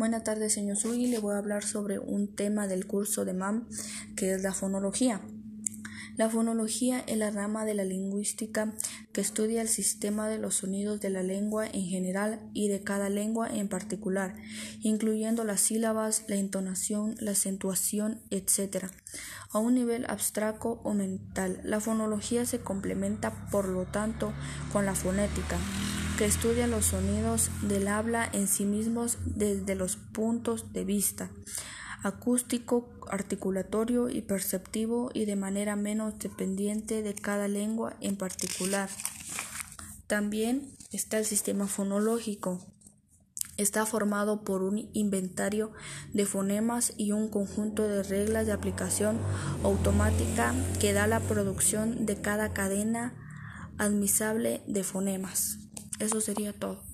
Buenas tardes, señor Sui. Le voy a hablar sobre un tema del curso de MAM, que es la fonología. La fonología es la rama de la lingüística que estudia el sistema de los sonidos de la lengua en general y de cada lengua en particular, incluyendo las sílabas, la entonación, la acentuación, etc. A un nivel abstracto o mental, la fonología se complementa, por lo tanto, con la fonética que estudia los sonidos del habla en sí mismos desde los puntos de vista acústico, articulatorio y perceptivo y de manera menos dependiente de cada lengua en particular. También está el sistema fonológico. Está formado por un inventario de fonemas y un conjunto de reglas de aplicación automática que da la producción de cada cadena admisible de fonemas. Eso sería todo.